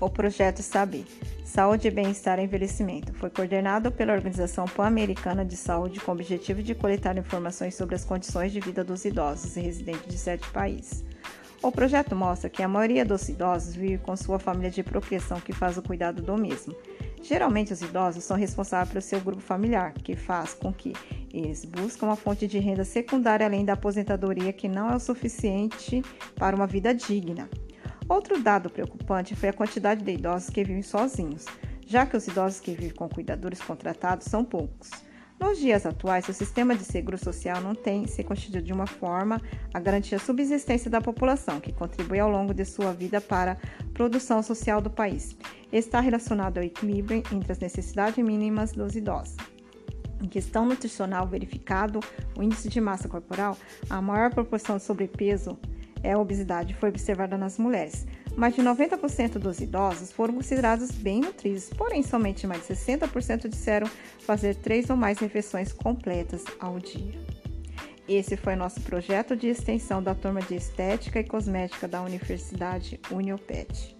O projeto SABI, Saúde e Bem-Estar e Envelhecimento, foi coordenado pela Organização Pan-Americana de Saúde com o objetivo de coletar informações sobre as condições de vida dos idosos e residentes de sete países. O projeto mostra que a maioria dos idosos vive com sua família de procriação que faz o cuidado do mesmo. Geralmente, os idosos são responsáveis pelo seu grupo familiar, que faz com que eles buscam uma fonte de renda secundária além da aposentadoria que não é o suficiente para uma vida digna. Outro dado preocupante foi a quantidade de idosos que vivem sozinhos, já que os idosos que vivem com cuidadores contratados são poucos. Nos dias atuais, o sistema de seguro social não tem se constituído de uma forma a garantir a subsistência da população, que contribui ao longo de sua vida para a produção social do país. Está relacionado ao equilíbrio entre as necessidades mínimas dos idosos. Em questão nutricional verificado, o índice de massa corporal, a maior proporção de sobrepeso é obesidade foi observada nas mulheres. Mais de 90% dos idosos foram considerados bem nutridos, porém somente mais de 60% disseram fazer três ou mais refeições completas ao dia. Esse foi nosso projeto de extensão da turma de Estética e Cosmética da Universidade Uniopet.